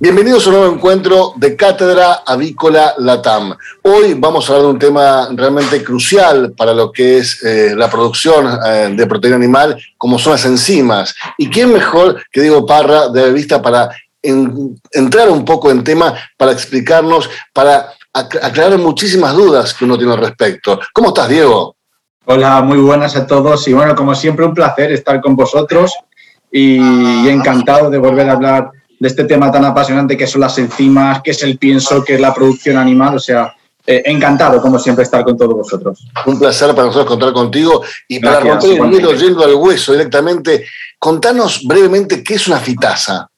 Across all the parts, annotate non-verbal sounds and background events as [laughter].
Bienvenidos a un nuevo encuentro de Cátedra Avícola Latam. Hoy vamos a hablar de un tema realmente crucial para lo que es eh, la producción eh, de proteína animal, como son las enzimas. ¿Y quién mejor que Diego Parra de Vista para entrar un poco en tema, para explicarnos, para aclarar muchísimas dudas que uno tiene al respecto? ¿Cómo estás, Diego? Hola, muy buenas a todos y bueno, como siempre un placer estar con vosotros y encantado de volver a hablar de este tema tan apasionante que son las enzimas, que es el pienso, que es la producción animal. O sea, eh, encantado, como siempre, estar con todos vosotros. Un placer para nosotros contar contigo. Y para romper el hielo yendo al hueso directamente, contanos brevemente qué es una fitasa.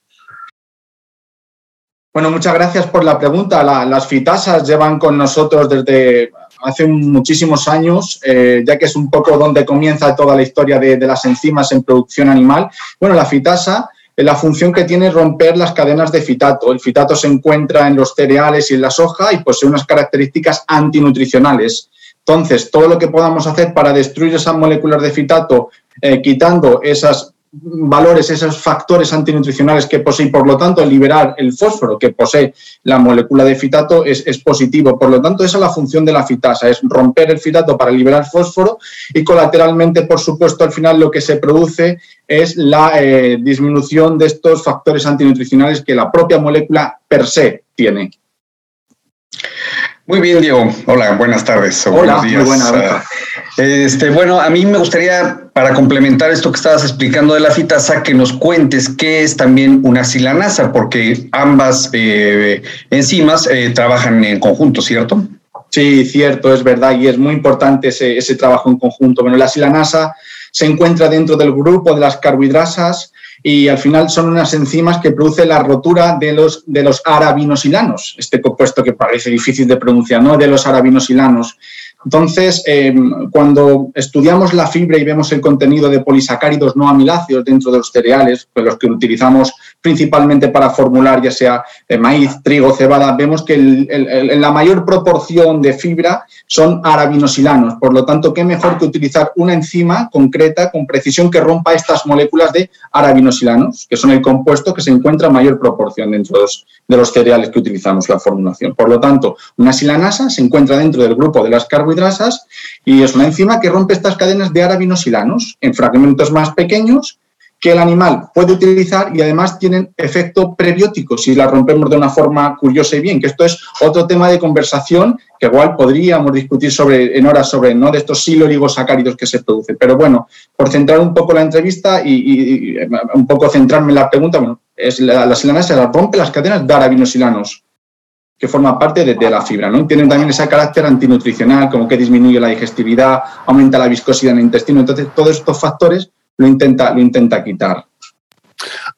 Bueno, muchas gracias por la pregunta. las fitasas llevan con nosotros desde hace muchísimos años, eh, ya que es un poco donde comienza toda la historia de, de las enzimas en producción animal. Bueno, la fitasa la función que tiene es romper las cadenas de fitato. El fitato se encuentra en los cereales y en la soja y posee unas características antinutricionales. Entonces, todo lo que podamos hacer para destruir esas moléculas de fitato, eh, quitando esas valores, esos factores antinutricionales que posee, por lo tanto, liberar el fósforo que posee la molécula de fitato es, positivo. Por lo tanto, esa es la función de la fitasa, es romper el fitato para liberar fósforo y colateralmente, por supuesto, al final lo que se produce es la eh, disminución de estos factores antinutricionales que la propia molécula per se tiene. Muy bien, Diego. Hola, buenas tardes. Hola, buenos días. Muy buena, este, bueno, a mí me gustaría, para complementar esto que estabas explicando de la fitasa, que nos cuentes qué es también una silanasa, porque ambas eh, enzimas eh, trabajan en conjunto, ¿cierto? Sí, cierto, es verdad, y es muy importante ese, ese trabajo en conjunto. Bueno, la silanasa se encuentra dentro del grupo de las carbohidrasas y al final son unas enzimas que producen la rotura de los, de los aravinosilanos, este compuesto que parece difícil de pronunciar, ¿no? de los aravinosilanos. Entonces, eh, cuando estudiamos la fibra y vemos el contenido de polisacáridos no amiláceos dentro de los cereales, pues los que utilizamos principalmente para formular ya sea eh, maíz, trigo, cebada, vemos que en la mayor proporción de fibra son aravinosilanos. Por lo tanto, qué mejor que utilizar una enzima concreta con precisión que rompa estas moléculas de aravinosilanos, que son el compuesto que se encuentra en mayor proporción dentro de los, cereales que utilizamos la formulación. Por lo tanto, una silanasa se encuentra dentro del grupo de las carbohidrasas y es una enzima que rompe estas cadenas de aravinosilanos en fragmentos más pequeños que el animal puede utilizar y además tienen efecto prebiótico si la rompemos de una forma curiosa y bien, que esto es otro tema de conversación que igual podríamos discutir sobre, en horas sobre ¿no? de estos siloligosacáridos que se producen. Pero bueno, por centrar un poco la entrevista y, un poco centrarme en la pregunta, bueno, es la, la se la rompe las cadenas de arabinosilanos que forma parte de, la fibra, ¿no? Tienen también ese carácter antinutricional, como que disminuye la digestividad, aumenta la viscosidad en el intestino. Entonces, todos estos factores lo intenta, lo intenta quitar.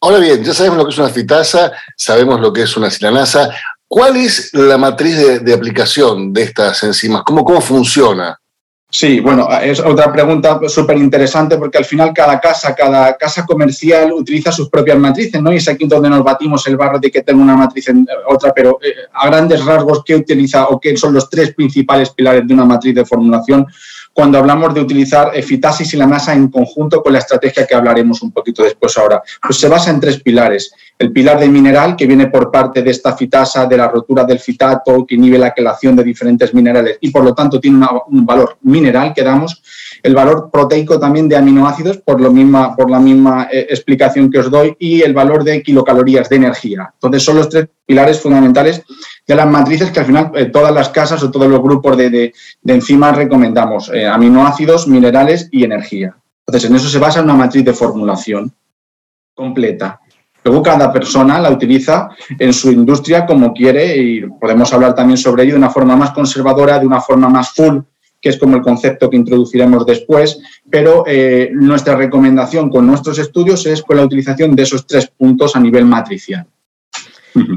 Ahora bien, ya sabemos lo que es una fitasa, sabemos lo que es una silanasa. ¿Cuál es la matriz de, aplicación de estas enzimas? ¿Cómo, cómo funciona? Sí, bueno, es otra pregunta súper interesante porque al final cada casa, cada casa comercial utiliza sus propias matrices, ¿no? Y es aquí donde nos batimos el barro de que tengo una matriz en otra, pero eh, a grandes rasgos, ¿qué utiliza o qué son los tres principales pilares de una matriz de formulación? Cuando hablamos de utilizar fitasis y la masa en conjunto con la estrategia que hablaremos un poquito después ahora. Pues se basa en tres pilares. El pilar de mineral, que viene por parte de esta fitasa, de la rotura del fitato, que inhibe la quelación de diferentes minerales y por lo tanto tiene un valor mineral que damos. El valor proteico también de aminoácidos, por, lo misma, por la misma eh, explicación que os doy, y el valor de kilocalorías de energía. Entonces son los tres pilares fundamentales de las matrices que al final eh, todas las casas o todos los grupos de, enzimas recomendamos, eh, aminoácidos, minerales y energía. Entonces, en eso se basa una matriz de formulación completa. Luego cada persona la utiliza en su industria como quiere y podemos hablar también sobre ello de una forma más conservadora, de una forma más full, que es como el concepto que introduciremos después, pero eh, nuestra recomendación con nuestros estudios es con la utilización de esos tres puntos a nivel matricial.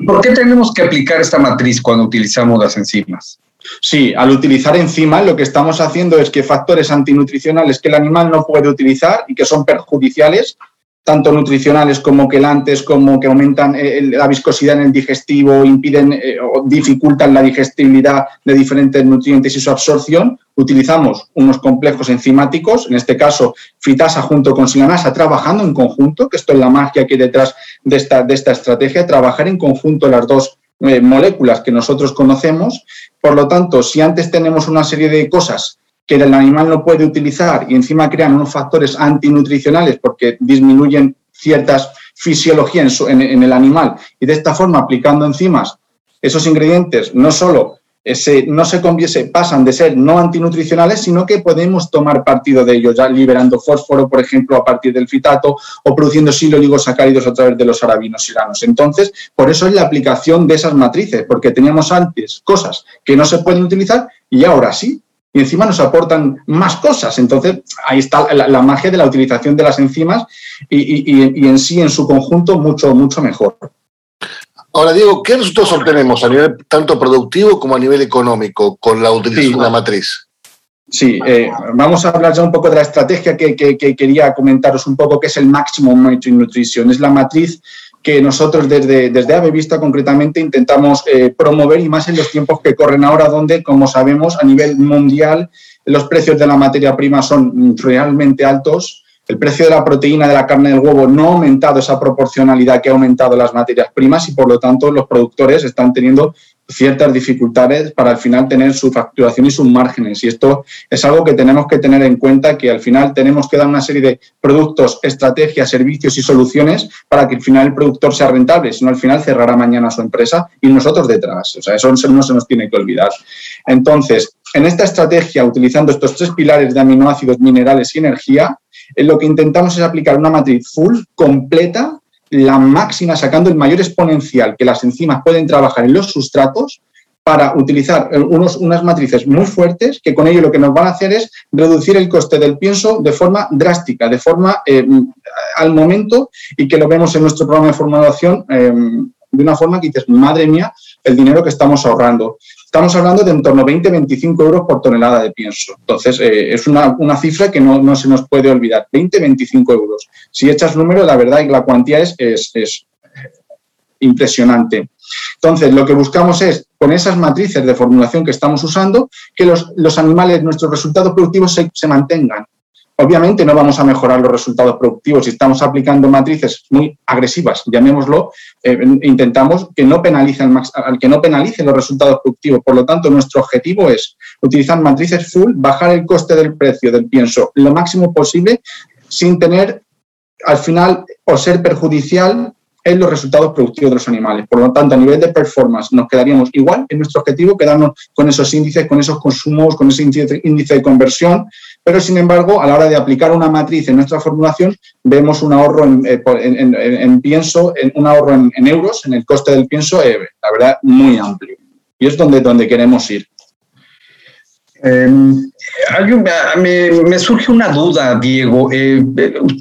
¿Por qué tenemos que aplicar esta matriz cuando utilizamos las enzimas? Sí, al utilizar enzimas lo que estamos haciendo es que factores antinutricionales que el animal no puede utilizar y que son perjudiciales tanto nutricionales como quelantes, como que aumentan eh, la viscosidad en el digestivo, impiden eh, o dificultan la digestibilidad de diferentes nutrientes y su absorción, utilizamos unos complejos enzimáticos, en este caso fitasa junto con silanasa, trabajando en conjunto, que esto es la magia que hay detrás de esta, de esta estrategia, trabajar en conjunto las dos eh, moléculas que nosotros conocemos. Por lo tanto, si antes tenemos una serie de cosas que el animal no puede utilizar y encima crean unos factores antinutricionales porque disminuyen ciertas fisiologías en, el animal y de esta forma aplicando enzimas, esos ingredientes no solo ese, no se, se pasan de ser no antinutricionales, sino que podemos tomar partido de ellos, ya liberando fósforo, por ejemplo, a partir del fitato o produciendo siloligosacáridos a través de los arabinos iranos. Entonces, por eso es la aplicación de esas matrices, porque teníamos antes cosas que no se pueden utilizar y ahora sí y encima nos aportan más cosas. Entonces, ahí está la, magia de la utilización de las enzimas y, en sí, en su conjunto, mucho, mucho mejor. Ahora, Diego, ¿qué resultados obtenemos a nivel tanto productivo como a nivel económico con la utilización de la matriz? Sí, eh, vamos a hablar ya un poco de la estrategia que, quería comentaros un poco, que es el Maximum Nutrition. Es la matriz que nosotros desde, desde Ave Vista concretamente intentamos eh, promover y más en los tiempos que corren ahora, donde, como sabemos, a nivel mundial los precios de la materia prima son realmente altos. El precio de la proteína de la carne del huevo no ha aumentado esa proporcionalidad que ha aumentado las materias primas y por lo tanto los productores están teniendo ciertas dificultades para al final tener su facturación y sus márgenes. Y esto es algo que tenemos que tener en cuenta, que al final tenemos que dar una serie de productos, estrategias, servicios y soluciones para que al final el productor sea rentable, si no al final cerrará mañana su empresa y nosotros detrás. O sea, eso no se nos tiene que olvidar. Entonces, en esta estrategia, utilizando estos tres pilares de aminoácidos, minerales y energía, en lo que intentamos es aplicar una matriz full, completa, la máxima, sacando el mayor exponencial que las enzimas pueden trabajar en los sustratos para utilizar eh, unos, unas matrices muy fuertes que con ello lo que nos van a hacer es reducir el coste del pienso de forma drástica, de forma eh, al momento y que lo vemos en nuestro programa de formulación eh, de una forma que dices, madre mía, el dinero que estamos ahorrando. Estamos hablando de en torno a 20-25 euros por tonelada de pienso. Entonces, eh, es una, cifra que no, se nos puede olvidar. 20-25 euros. Si echas número, la verdad, la cuantía es, es, impresionante. Entonces, lo que buscamos es, con esas matrices de formulación que estamos usando, que los, los animales, nuestros resultados productivos se, se mantengan. Obviamente no vamos a mejorar los resultados productivos si estamos aplicando matrices muy agresivas, llamémoslo, eh, intentamos que no, penalicen, que no los resultados productivos. Por lo tanto, nuestro objetivo es utilizar matrices full, bajar el coste del precio del pienso lo máximo posible sin tener al final o ser perjudicial en los resultados productivos de los animales. Por lo tanto, a nivel de performance nos quedaríamos igual en nuestro objetivo, quedarnos con esos índices, con esos consumos, con ese índice de conversión, pero sin embargo, a la hora de aplicar una matriz en nuestra formulación, vemos un ahorro en, eh, pienso, en, un ahorro en, euros, en el coste del pienso, eh, la verdad, muy amplio. Y es donde, donde queremos ir. Em, me, surge una duda, Diego. Eh,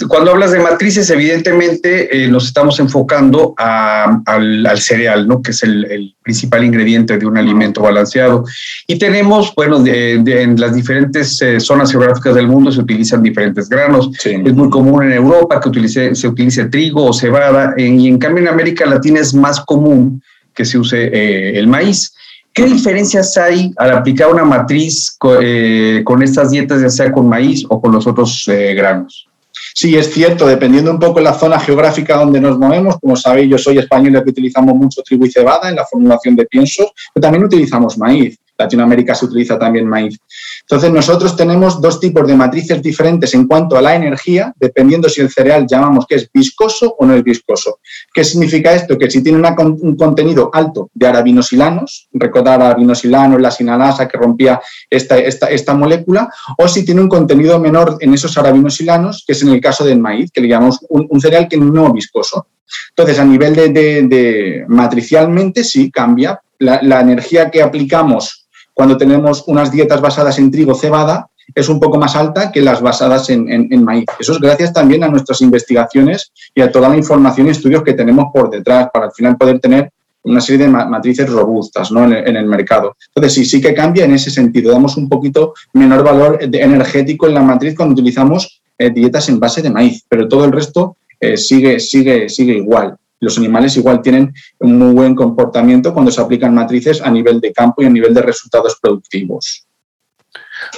cuando hablas de matrices, evidentemente eh, nos estamos enfocando al, cereal, ¿no? que es el, principal ingrediente de un alimento balanceado. Y tenemos, bueno, en las diferentes eh, zonas geográficas del mundo se utilizan diferentes granos. Es muy común en Europa que utilice, se utilice trigo o cebada, y en cambio en América Latina es más común que se use el maíz. ¿Qué diferencias hay al aplicar una matriz eh, con, estas dietas, ya sea con maíz o con los otros eh, granos? Sí, es cierto, dependiendo un poco de la zona geográfica donde nos movemos, como sabéis, yo soy español y utilizamos mucho trigo y cebada en la formulación de piensos, pero también utilizamos maíz. Latinoamérica se utiliza también maíz. Entonces, nosotros tenemos dos tipos de matrices diferentes en cuanto a la energía, dependiendo si el cereal llamamos que es viscoso o no es viscoso. ¿Qué significa esto? Que si tiene un contenido alto de arabinosilanos, recordar arabinosilanos, la sinalasa que rompía esta, esta, esta molécula, o si tiene un contenido menor en esos arabinosilanos, que es en el caso del maíz, que le llamamos un, cereal que no viscoso. Entonces, a nivel de, matricialmente, sí cambia. La, la energía que aplicamos cuando tenemos unas dietas basadas en trigo cebada, es un poco más alta que las basadas en, maíz. Eso es gracias también a nuestras investigaciones y a toda la información y estudios que tenemos por detrás para al final poder tener una serie de matrices robustas en, el, mercado. Entonces, sí, sí que cambia en ese sentido. Damos un poquito menor valor energético en la matriz cuando utilizamos eh, dietas en base de maíz, pero todo el resto eh, sigue, sigue, sigue igual los animales igual tienen un muy buen comportamiento cuando se aplican matrices a nivel de campo y a nivel de resultados productivos.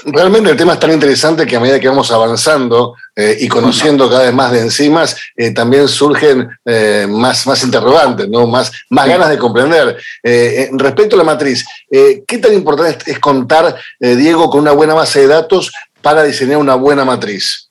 Realmente el tema es tan interesante que a medida que vamos avanzando eh, y conociendo cada vez más de enzimas, eh, también surgen eh, más, más interrogantes, ¿no? más, más ganas de comprender. respecto a la matriz, ¿qué tan importante es contar, Diego, con una buena base de datos para diseñar una buena matriz?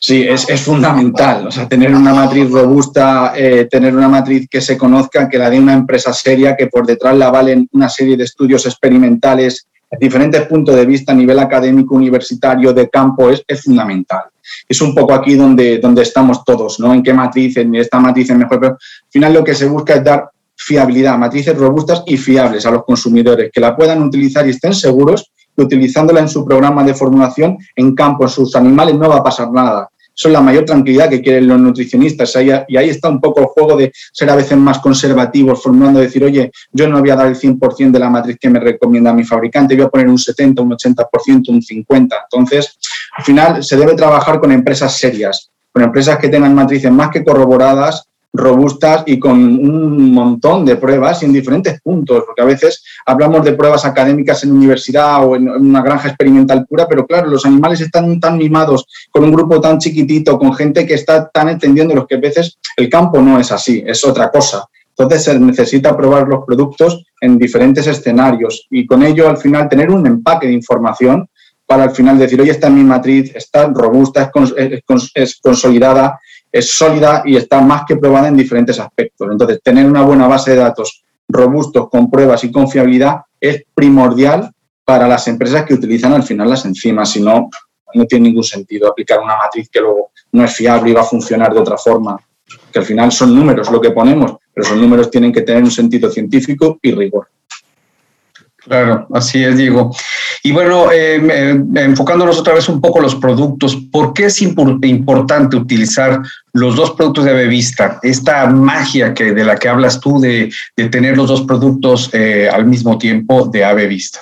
Sí, es, es, fundamental. O sea, tener una matriz robusta, eh, tener una matriz que se conozca, que la de una empresa seria, que por detrás la valen una serie de estudios experimentales diferentes puntos de vista a nivel académico, universitario, de campo, es, es fundamental. Es un poco aquí donde, donde estamos todos, ¿no? En qué matriz, en esta matriz es mejor. Pero al final lo que se busca es dar fiabilidad, matrices robustas y fiables a los consumidores, que la puedan utilizar y estén seguros utilizándola en su programa de formulación en campo, en sus animales, no va a pasar nada. Eso es la mayor tranquilidad que quieren los nutricionistas. Y ahí está un poco el juego de ser a veces más conservativos, formulando, decir, oye, yo no voy a dar el 100% de la matriz que me recomienda mi fabricante, voy a poner un 70, un 80%, un 50%. Entonces, al final se debe trabajar con empresas serias, con empresas que tengan matrices más que corroboradas robustas y con un montón de pruebas en diferentes puntos, porque a veces hablamos de pruebas académicas en universidad o en una granja experimental pura, pero claro, los animales están tan mimados con un grupo tan chiquitito, con gente que está tan entendiendo los que a veces el campo no es así, es otra cosa. Entonces se necesita probar los productos en diferentes escenarios y con ello al final tener un empaque de información para al final decir, oye, esta es mi matriz, está robusta, es consolidada, es sólida y está más que probada en diferentes aspectos. Entonces, tener una buena base de datos robustos, con pruebas y confiabilidad es primordial para las empresas que utilizan al final las enzimas. Si no, no tiene ningún sentido aplicar una matriz que luego no es fiable y va a funcionar de otra forma. Que al final son números lo que ponemos, pero esos números tienen que tener un sentido científico y rigor. Claro, así es, Diego. Y bueno, eh, enfocándonos otra vez un poco los productos, ¿por qué es importante utilizar los dos productos de Avevista? Esta magia que, de la que hablas tú de, tener los dos productos eh, al mismo tiempo de Avevista.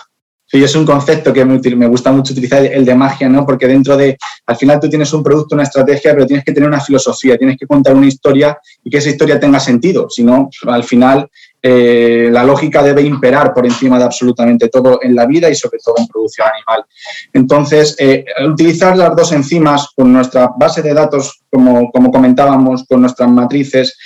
Sí, es un concepto que me, me, gusta mucho utilizar, el de magia, ¿no? Porque dentro de, al final tú tienes un producto, una estrategia, pero tienes que tener una filosofía, tienes que contar una historia y que esa historia tenga sentido. Si no, al final eh, la lógica debe imperar por encima de absolutamente todo en la vida y sobre todo en producción animal. Entonces, eh, utilizar las dos enzimas con nuestra base de datos, como, como comentábamos, con nuestras matrices,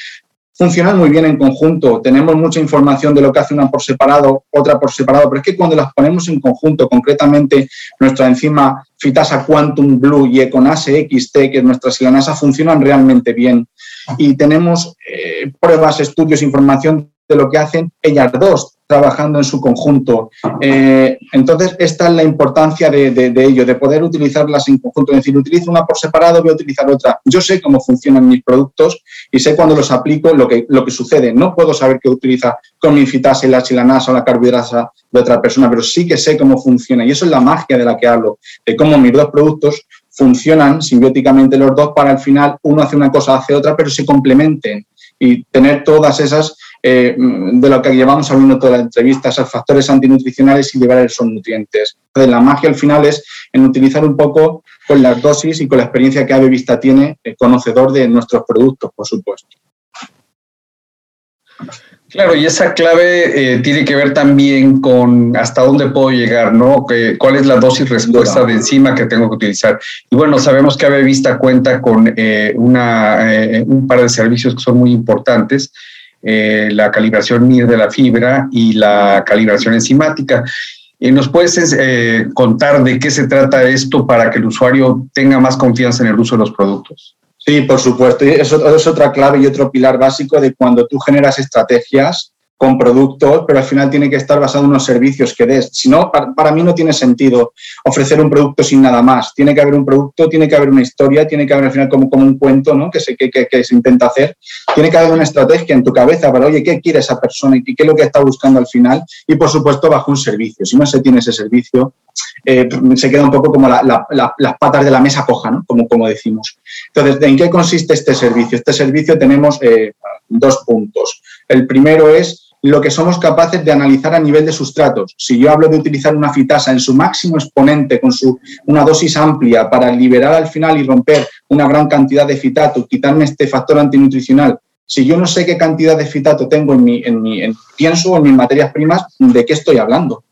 funcionan muy bien en conjunto. Tenemos mucha información de lo que hace una por separado, otra por separado, pero es que cuando las ponemos en conjunto, concretamente nuestra enzima Fitasa Quantum Blue y Econase XT, que es nuestra silanasa, funcionan realmente bien. Y tenemos eh, pruebas, estudios, información de lo que hacen ellas dos trabajando en su conjunto. Eh, entonces, esta es la importancia de, ello, de poder utilizarlas en conjunto. Es decir, utilizo una por separado, voy a utilizar otra. Yo sé cómo funcionan mis productos y sé cuando los aplico lo que, lo que sucede. No puedo saber qué utiliza con mi fitasa, la chilanasa o la carbohidrasa de otra persona, pero sí que sé cómo funciona. Y eso es la magia de la que hablo, de cómo mis dos productos funcionan simbióticamente los dos para al final uno hace una cosa, hace otra, pero se complementen y tener todas esas eh, de lo que llevamos hablando toda la entrevista, esos factores antinutricionales y llevar esos nutrientes. Entonces, la magia al final es en utilizar un poco con las dosis y con la experiencia que Ave Vista tiene, el conocedor de nuestros productos, por supuesto. Claro, y esa clave eh, tiene que ver también con hasta dónde puedo llegar, ¿no? ¿Cuál es la dosis respuesta de enzima que tengo que utilizar? Y bueno, sabemos que Ave Vista cuenta con eh, un par de servicios que son muy importantes. Eh, la calibración MIR de la fibra y la calibración enzimática. ¿Y nos puedes eh, contar de qué se trata esto para que el usuario tenga más confianza en el uso de los productos? Sí, por supuesto. Eso es otra clave y otro pilar básico de cuando tú generas estrategias con productos, pero al final tiene que estar basado en unos servicios que des. Si no, para, mí no tiene sentido ofrecer un producto sin nada más. Tiene que haber un producto, tiene que haber una historia, tiene que haber al final como, como un cuento ¿no? que, se, que, que, se intenta hacer. Tiene que haber una estrategia en tu cabeza para, oye, ¿qué quiere esa persona y qué es lo que está buscando al final? Y por supuesto, bajo un servicio. Si no se tiene ese servicio, eh, se queda un poco como las patas de la mesa coja, ¿no? como, como decimos. Entonces, ¿en qué consiste este servicio? Este servicio tenemos eh, dos puntos. El primero es lo que somos capaces de analizar a nivel de sustratos. Si yo hablo de utilizar una fitasa en su máximo exponente con su, una dosis amplia para liberar al final y romper una gran cantidad de fitato, quitarme este factor antinutricional, si yo no sé qué cantidad de fitato tengo en mi, en mi en, pienso en mis materias primas, ¿de qué estoy hablando?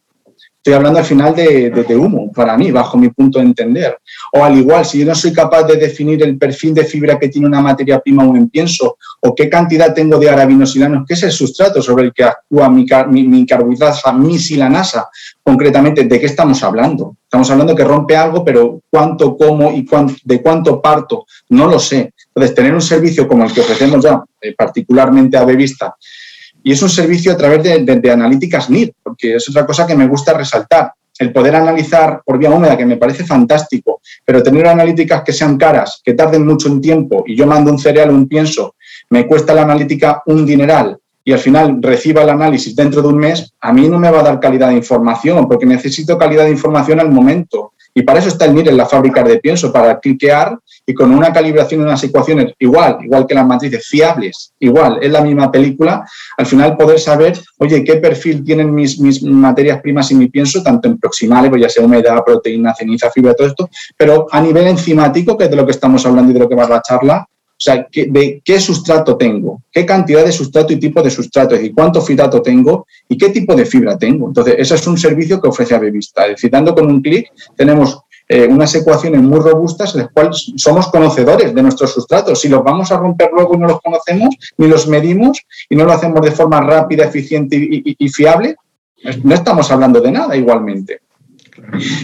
Estoy hablando al final de, humo, para mí, bajo mi punto de entender. O al igual, si yo no soy capaz de definir el perfil de fibra que tiene una materia prima o un pienso, o qué cantidad tengo de arabinosilanos, que es el sustrato sobre el que actúa mi, mi, mi mi silanasa, concretamente, ¿de qué estamos hablando? Estamos hablando que rompe algo, pero cuánto, cómo y de cuánto parto, no lo sé. Entonces, tener un servicio como el que ofrecemos ya, eh, particularmente a Bevista, y es un servicio a través de, analíticas NIR, porque es otra cosa que me gusta resaltar. El poder analizar por vía húmeda, que me parece fantástico, pero tener analíticas que sean caras, que tarden mucho en tiempo, y yo mando un cereal o un pienso, me cuesta la analítica un dineral, y al final reciba el análisis dentro de un mes, a mí no me va a dar calidad de información, porque necesito calidad de información al momento. Y para eso está el NIR en la fábrica de pienso, para cliquear y con una calibración y unas ecuaciones igual, igual que las matrices fiables, igual, es la misma película, al final poder saber, oye, qué perfil tienen mis, mis materias primas y mi pienso, tanto en proximales, pues ya sea humedad, proteína, ceniza, fibra, todo esto, pero a nivel enzimático, que es de lo que estamos hablando y de lo que va la charla, o sea, de qué sustrato tengo, qué cantidad de sustrato y tipo de sustrato, decir, cuánto fitato tengo y qué tipo de fibra tengo. Entonces, ese es un servicio que ofrece Avevista. Es decir, dando con un clic, tenemos eh, unas ecuaciones muy robustas en las cuales somos conocedores de nuestros sustratos. Si los vamos a romper luego y no los conocemos, ni los medimos y no lo hacemos de forma rápida, eficiente y, fiable, no estamos hablando de nada igualmente.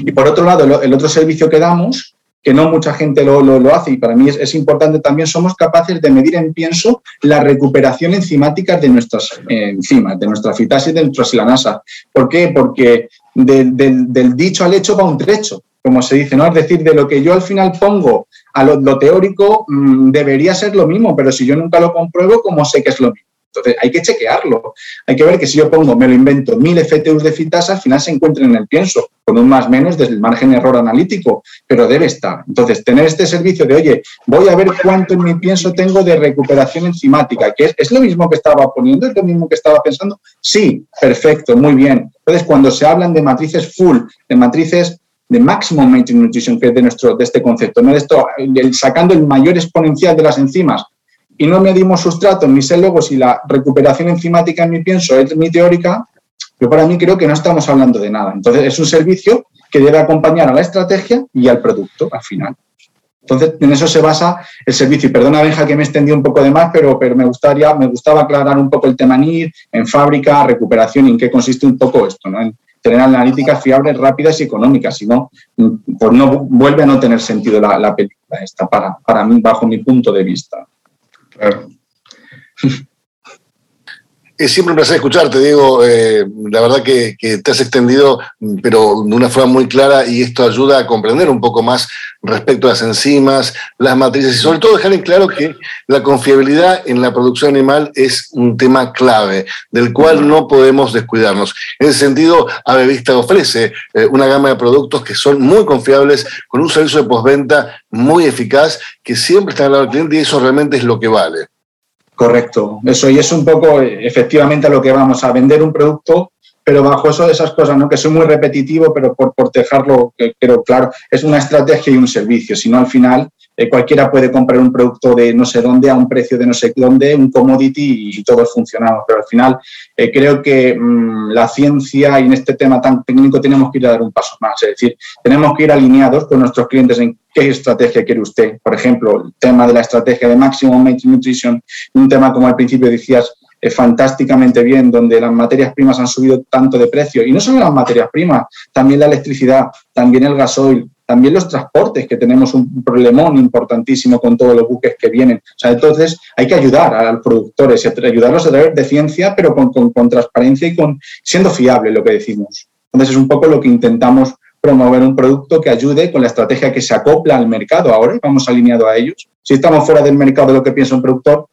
Y por otro lado, el otro servicio que damos que no mucha gente lo, lo, hace y para mí es, importante también, somos capaces de medir en pienso la recuperación enzimática de nuestras enzimas, de nuestra fitasis, de nuestra silanasa. ¿Por qué? Porque del dicho al hecho va un trecho, como se dice, ¿no? Es decir, de lo que yo al final pongo a lo, lo teórico mm, debería ser lo mismo, pero si yo nunca lo compruebo, ¿cómo sé que es lo mismo? Entonces, hay que chequearlo. Hay que ver que si yo pongo, me lo invento, mil FTUs de fitasa, al final se encuentran en el pienso, con un más menos desde el margen error analítico, pero debe estar. Entonces, tener este servicio de, oye, voy a ver cuánto en mi pienso tengo de recuperación enzimática, que es, es lo mismo que estaba poniendo, es lo mismo que estaba pensando. Sí, perfecto, muy bien. Entonces, cuando se hablan de matrices full, de matrices de maximum maintenance nutrition, que es de, nuestro, de este concepto, ¿no? de esto, sacando el mayor exponencial de las enzimas, y no medimos sustratos ni sé luego si la recuperación enzimática en mi pienso es mi teórica, yo para mí creo que no estamos hablando de nada. Entonces es un servicio que debe acompañar a la estrategia y al producto al final. Entonces, en eso se basa el servicio. Y perdona, Benja, que me extendí un poco de más, pero, pero me, gustaría, me gustaba aclarar un poco el tema NIR, en fábrica, recuperación, en qué consiste un poco esto, ¿no? En tener analíticas fiables, rápidas y económicas. Si no, pues no vuelve a no tener sentido la, la película esta, para, para mí, bajo mi punto de vista. Claro. [laughs] Es siempre un placer escucharte, Diego. Eh, la verdad que, te has extendido, pero de una forma muy clara, y esto ayuda a comprender un poco más respecto a las enzimas, las matrices, y sobre todo dejar en claro que la confiabilidad en la producción animal es un tema clave, del cual no podemos descuidarnos. En ese sentido, Avevista ofrece eh, una gama de productos que son muy confiables, con un servicio de postventa muy eficaz, que siempre está al lado del cliente, y eso realmente es lo que vale. Correcto, eso y es un poco efectivamente a lo que vamos a vender un producto, pero bajo eso de esas cosas, ¿no? que soy muy repetitivo, pero por, por dejarlo creo claro, es una estrategia y un servicio, si no al final eh, cualquiera puede comprar un producto de no sé dónde a un precio de no sé dónde, un commodity y, todos funcionamos. Pero al final eh, creo que mm, la ciencia y en este tema tan técnico tenemos que ir a dar un paso más. Es decir, tenemos que ir alineados con nuestros clientes en qué estrategia quiere usted. Por ejemplo, el tema de la estrategia de Maximum Nutrition, un tema como al principio decías, fantásticamente bien, donde las materias primas han subido tanto de precio, y no solo las materias primas, también la electricidad, también el gasoil, también los transportes, que tenemos un problemón importantísimo con todos los buques que vienen. O sea, entonces hay que ayudar a los productores, ayudarlos a través de ciencia, pero con, con transparencia y con siendo fiable lo que decimos. Entonces es un poco lo que intentamos promover un producto que ayude con la estrategia que se acopla al mercado. Ahora vamos alineado a ellos. Si estamos fuera del mercado de lo que piensa un productor,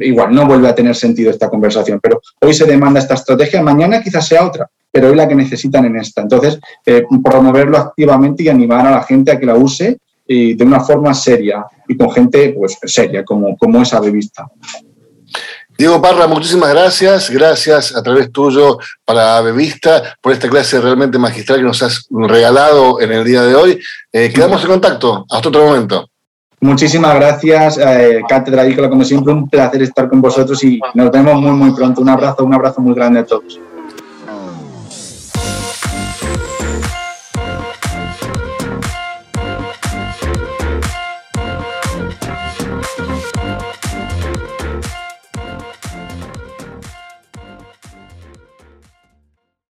igual no vuelve a tener sentido esta conversación. Pero hoy se demanda esta estrategia, mañana quizás sea otra, pero hoy la que necesitan en esta. Entonces, eh, promoverlo activamente y animar a la gente a que la use y de una forma seria y con gente pues seria como, como esa revista. Diego Parra, muchísimas gracias. Gracias a través tuyo para Bevista por esta clase realmente magistral que nos has regalado en el día de hoy. Eh, quedamos en contacto. Hasta otro momento. Muchísimas gracias, eh, Cátedra Ícola, como siempre, un placer estar con vosotros y nos vemos muy, muy pronto. Un abrazo, un abrazo muy grande a todos.